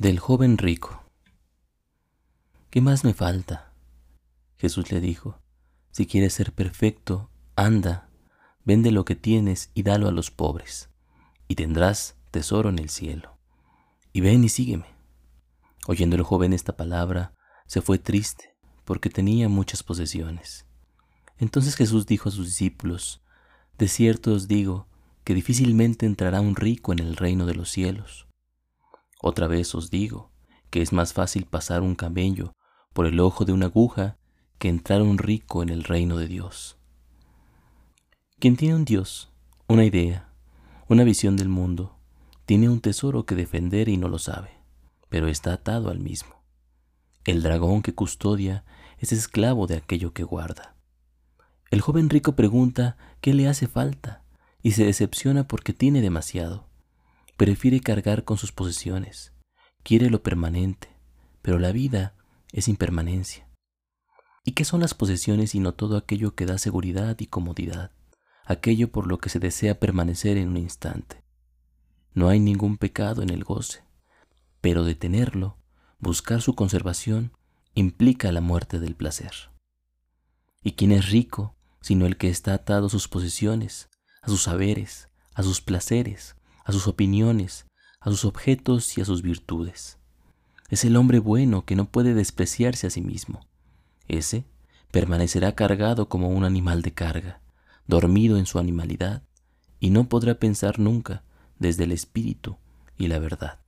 Del joven rico. ¿Qué más me falta? Jesús le dijo, si quieres ser perfecto, anda, vende lo que tienes y dalo a los pobres, y tendrás tesoro en el cielo. Y ven y sígueme. Oyendo el joven esta palabra, se fue triste, porque tenía muchas posesiones. Entonces Jesús dijo a sus discípulos, De cierto os digo, que difícilmente entrará un rico en el reino de los cielos. Otra vez os digo que es más fácil pasar un camello por el ojo de una aguja que entrar un rico en el reino de Dios. Quien tiene un Dios, una idea, una visión del mundo, tiene un tesoro que defender y no lo sabe, pero está atado al mismo. El dragón que custodia es esclavo de aquello que guarda. El joven rico pregunta qué le hace falta y se decepciona porque tiene demasiado. Prefiere cargar con sus posesiones, quiere lo permanente, pero la vida es impermanencia. ¿Y qué son las posesiones sino todo aquello que da seguridad y comodidad, aquello por lo que se desea permanecer en un instante? No hay ningún pecado en el goce, pero detenerlo, buscar su conservación, implica la muerte del placer. ¿Y quién es rico sino el que está atado a sus posesiones, a sus saberes, a sus placeres, a sus opiniones, a sus objetos y a sus virtudes. Es el hombre bueno que no puede despreciarse a sí mismo. Ese permanecerá cargado como un animal de carga, dormido en su animalidad, y no podrá pensar nunca desde el espíritu y la verdad.